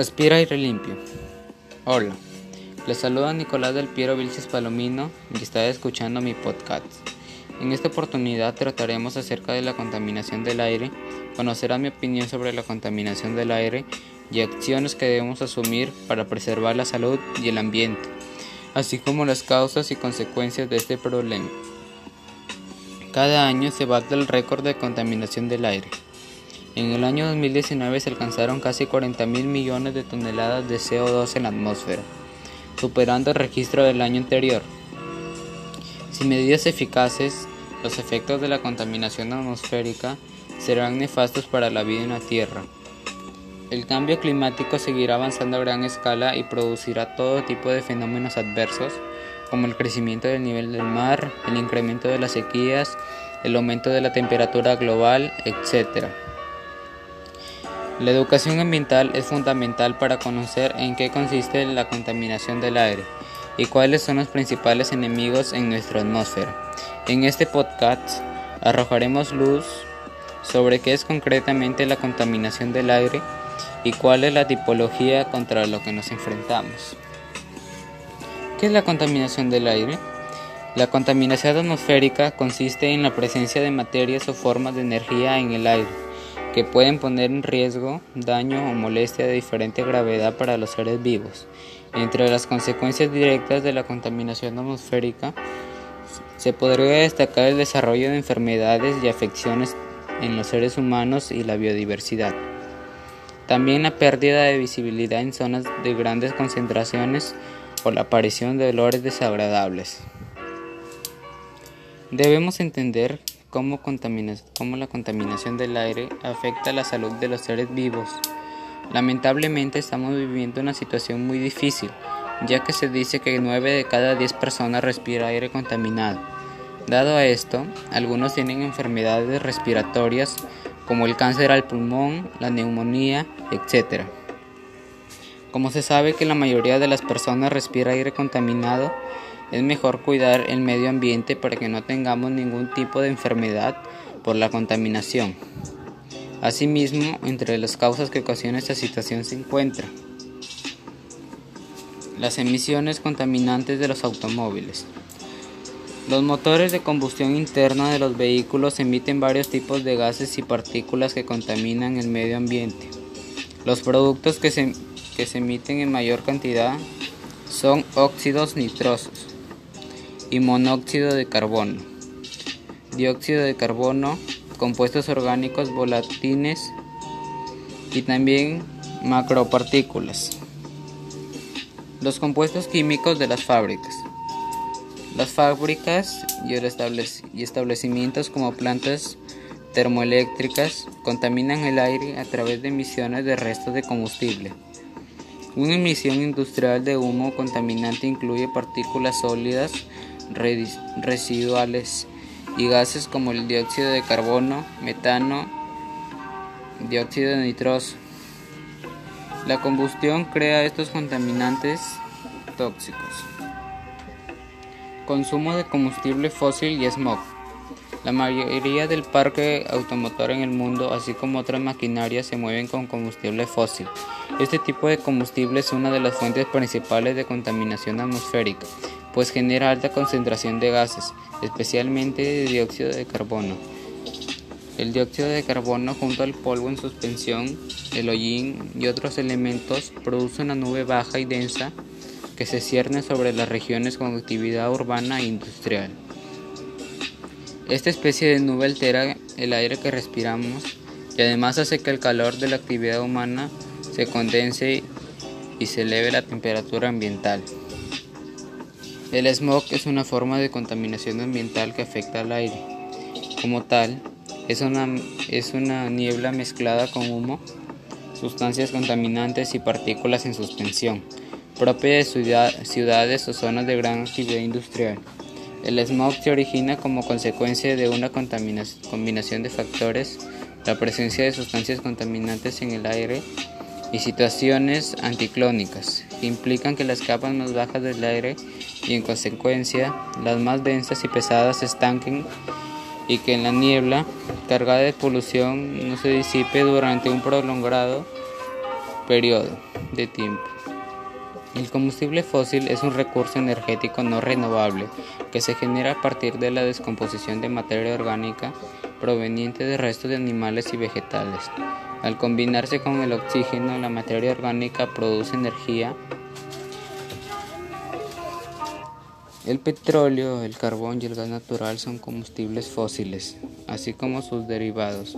Respira aire limpio. Hola, les saluda Nicolás del Piero Vilches Palomino y está escuchando mi podcast. En esta oportunidad trataremos acerca de la contaminación del aire, conocerá mi opinión sobre la contaminación del aire y acciones que debemos asumir para preservar la salud y el ambiente, así como las causas y consecuencias de este problema. Cada año se bate el récord de contaminación del aire. En el año 2019 se alcanzaron casi 40 mil millones de toneladas de CO2 en la atmósfera, superando el registro del año anterior. Sin medidas eficaces, los efectos de la contaminación atmosférica serán nefastos para la vida en la Tierra. El cambio climático seguirá avanzando a gran escala y producirá todo tipo de fenómenos adversos, como el crecimiento del nivel del mar, el incremento de las sequías, el aumento de la temperatura global, etc. La educación ambiental es fundamental para conocer en qué consiste la contaminación del aire y cuáles son los principales enemigos en nuestra atmósfera. En este podcast arrojaremos luz sobre qué es concretamente la contaminación del aire y cuál es la tipología contra lo que nos enfrentamos. ¿Qué es la contaminación del aire? La contaminación atmosférica consiste en la presencia de materias o formas de energía en el aire que pueden poner en riesgo, daño o molestia de diferente gravedad para los seres vivos. Entre las consecuencias directas de la contaminación atmosférica se podría destacar el desarrollo de enfermedades y afecciones en los seres humanos y la biodiversidad. También la pérdida de visibilidad en zonas de grandes concentraciones o la aparición de olores desagradables. Debemos entender cómo, la contaminación del aire afecta la salud de los seres vivos. Lamentablemente estamos viviendo una situación muy difícil, ya que se dice que 9 de cada 10 personas respira aire contaminado. Dado a esto, algunos tienen enfermedades respiratorias como el cáncer al pulmón, la neumonía, etc. Como se sabe que la mayoría de las personas respira aire contaminado, es mejor cuidar el medio ambiente para que no tengamos ningún tipo de enfermedad por la contaminación. Asimismo, entre las causas que ocasionan esta situación se encuentra las emisiones contaminantes de los automóviles. Los motores de combustión interna de los vehículos emiten varios tipos de gases y partículas que contaminan el medio ambiente. Los productos que se, que se emiten en mayor cantidad son óxidos nitrosos, y monóxido de carbono, dióxido de carbono, compuestos orgánicos volátiles y también macropartículas. Los compuestos químicos de las fábricas. Las fábricas y establecimientos como plantas termoeléctricas contaminan el aire a través de emisiones de restos de combustible. Una emisión industrial de humo contaminante incluye partículas sólidas residuales y gases como el dióxido de carbono, metano, dióxido de nitroso. La combustión crea estos contaminantes tóxicos. Consumo de combustible fósil y smog. La mayoría del parque automotor en el mundo, así como otras maquinarias, se mueven con combustible fósil. Este tipo de combustible es una de las fuentes principales de contaminación atmosférica pues genera alta concentración de gases, especialmente de dióxido de carbono. El dióxido de carbono junto al polvo en suspensión, el hollín y otros elementos produce una nube baja y densa que se cierne sobre las regiones con actividad urbana e industrial. Esta especie de nube altera el aire que respiramos y además hace que el calor de la actividad humana se condense y se eleve la temperatura ambiental. El smog es una forma de contaminación ambiental que afecta al aire. Como tal, es una, es una niebla mezclada con humo, sustancias contaminantes y partículas en suspensión, propia de ciudades o zonas de gran actividad industrial. El smog se origina como consecuencia de una combinación de factores, la presencia de sustancias contaminantes en el aire y situaciones anticlónicas, que implican que las capas más bajas del aire y en consecuencia las más densas y pesadas se estanquen y que en la niebla cargada de polución no se disipe durante un prolongado periodo de tiempo. El combustible fósil es un recurso energético no renovable que se genera a partir de la descomposición de materia orgánica proveniente de restos de animales y vegetales. Al combinarse con el oxígeno, la materia orgánica produce energía. El petróleo, el carbón y el gas natural son combustibles fósiles, así como sus derivados.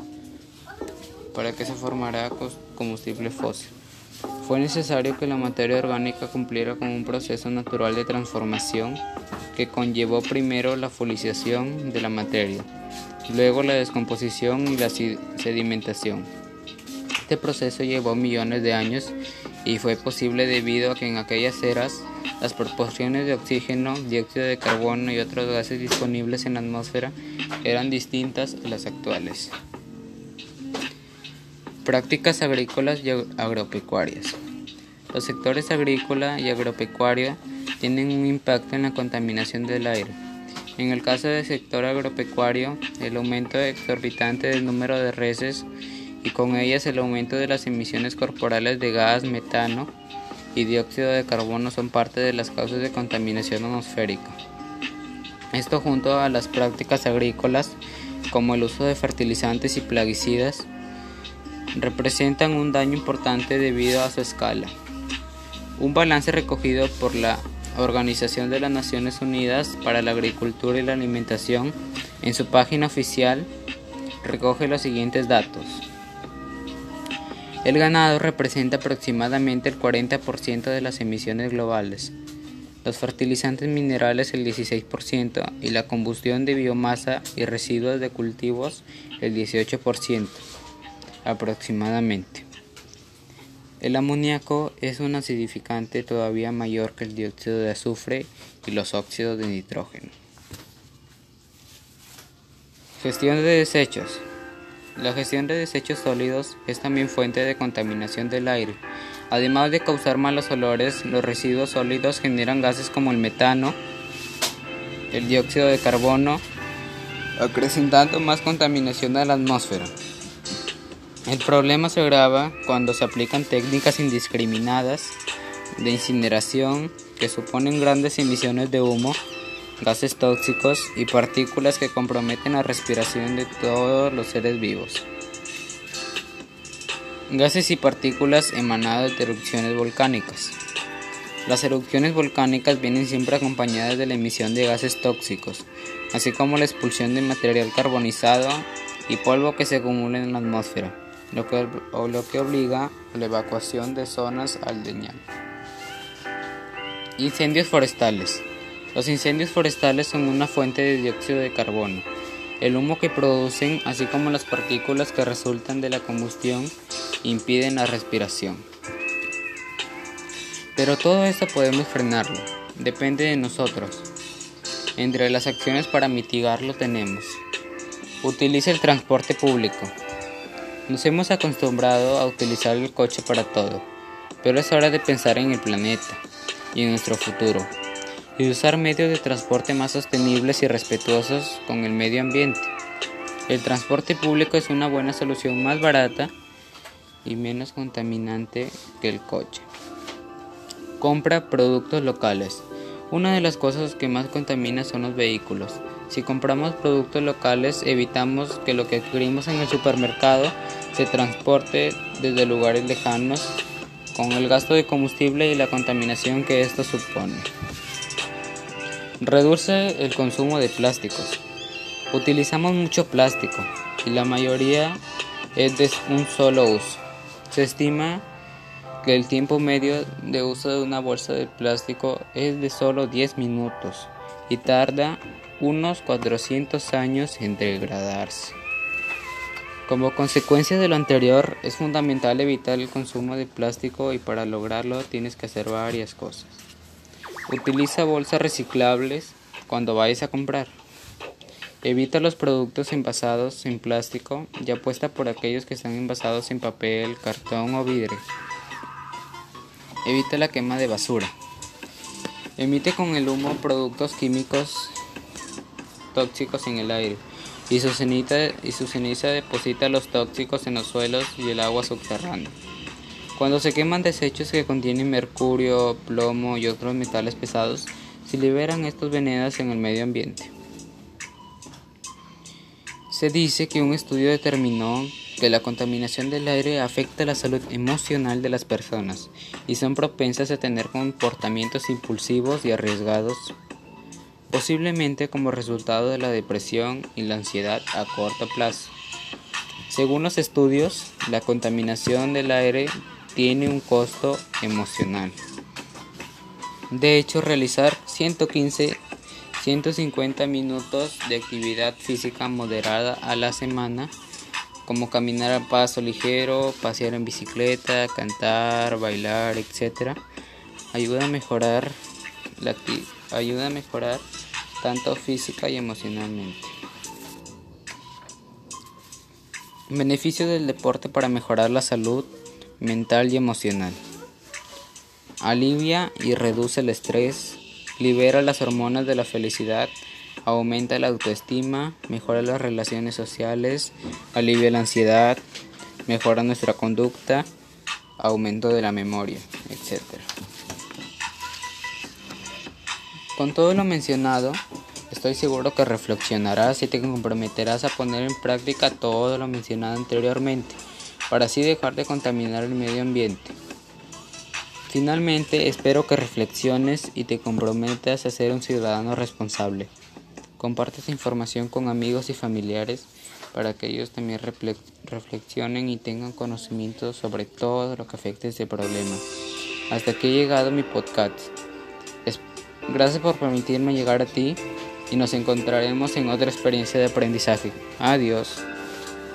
¿Para qué se formará combustible fósil? Fue necesario que la materia orgánica cumpliera con un proceso natural de transformación que conllevó primero la folización de la materia, luego la descomposición y la sedimentación. Este proceso llevó millones de años y fue posible debido a que en aquellas eras las proporciones de oxígeno, dióxido de carbono y otros gases disponibles en la atmósfera eran distintas a las actuales. Prácticas agrícolas y agropecuarias. Los sectores agrícola y agropecuario tienen un impacto en la contaminación del aire. En el caso del sector agropecuario, el aumento exorbitante del número de reses y con ellas el aumento de las emisiones corporales de gas, metano y dióxido de carbono son parte de las causas de contaminación atmosférica. Esto junto a las prácticas agrícolas como el uso de fertilizantes y plaguicidas representan un daño importante debido a su escala. Un balance recogido por la Organización de las Naciones Unidas para la Agricultura y la Alimentación en su página oficial recoge los siguientes datos. El ganado representa aproximadamente el 40% de las emisiones globales, los fertilizantes minerales el 16% y la combustión de biomasa y residuos de cultivos el 18% aproximadamente. El amoníaco es un acidificante todavía mayor que el dióxido de azufre y los óxidos de nitrógeno. Gestión de desechos. La gestión de desechos sólidos es también fuente de contaminación del aire. Además de causar malos olores, los residuos sólidos generan gases como el metano, el dióxido de carbono, acrecentando más contaminación a la atmósfera. El problema se agrava cuando se aplican técnicas indiscriminadas de incineración que suponen grandes emisiones de humo, gases tóxicos y partículas que comprometen la respiración de todos los seres vivos. Gases y partículas emanadas de erupciones volcánicas. Las erupciones volcánicas vienen siempre acompañadas de la emisión de gases tóxicos, así como la expulsión de material carbonizado y polvo que se acumula en la atmósfera lo que, lo que obliga a la evacuación de zonas aldeñanas. Incendios forestales. Los incendios forestales son una fuente de dióxido de carbono. El humo que producen, así como las partículas que resultan de la combustión, impiden la respiración. Pero todo esto podemos frenarlo, depende de nosotros. Entre las acciones para mitigarlo tenemos. Utiliza el transporte público. Nos hemos acostumbrado a utilizar el coche para todo, pero es hora de pensar en el planeta y en nuestro futuro, y usar medios de transporte más sostenibles y respetuosos con el medio ambiente. El transporte público es una buena solución más barata y menos contaminante que el coche. Compra productos locales. Una de las cosas que más contamina son los vehículos. Si compramos productos locales, evitamos que lo que adquirimos en el supermercado se transporte desde lugares lejanos con el gasto de combustible y la contaminación que esto supone. Reduce el consumo de plásticos. Utilizamos mucho plástico y la mayoría es de un solo uso. Se estima que el tiempo medio de uso de una bolsa de plástico es de solo 10 minutos y tarda unos 400 años en degradarse. Como consecuencia de lo anterior, es fundamental evitar el consumo de plástico y para lograrlo tienes que hacer varias cosas. Utiliza bolsas reciclables cuando vayas a comprar. Evita los productos envasados en plástico y apuesta por aquellos que están envasados en papel, cartón o vidrio. Evita la quema de basura. Emite con el humo productos químicos tóxicos en el aire y su, ceniza, y su ceniza deposita los tóxicos en los suelos y el agua subterránea. Cuando se queman desechos que contienen mercurio, plomo y otros metales pesados, se liberan estos venenos en el medio ambiente. Se dice que un estudio determinó que la contaminación del aire afecta la salud emocional de las personas y son propensas a tener comportamientos impulsivos y arriesgados, posiblemente como resultado de la depresión y la ansiedad a corto plazo. Según los estudios, la contaminación del aire tiene un costo emocional. De hecho, realizar 115 150 minutos de actividad física moderada a la semana, como caminar a paso ligero, pasear en bicicleta, cantar, bailar, etc., ayuda a mejorar la ayuda a mejorar tanto física y emocionalmente. Beneficio del deporte para mejorar la salud mental y emocional. Alivia y reduce el estrés, libera las hormonas de la felicidad, aumenta la autoestima, mejora las relaciones sociales, alivia la ansiedad, mejora nuestra conducta, aumento de la memoria, etc. Con todo lo mencionado, estoy seguro que reflexionarás y te comprometerás a poner en práctica todo lo mencionado anteriormente, para así dejar de contaminar el medio ambiente. Finalmente, espero que reflexiones y te comprometas a ser un ciudadano responsable. Comparte esta información con amigos y familiares para que ellos también reflexionen y tengan conocimiento sobre todo lo que afecta este problema. Hasta aquí he llegado mi podcast. Gracias por permitirme llegar a ti y nos encontraremos en otra experiencia de aprendizaje. Adiós.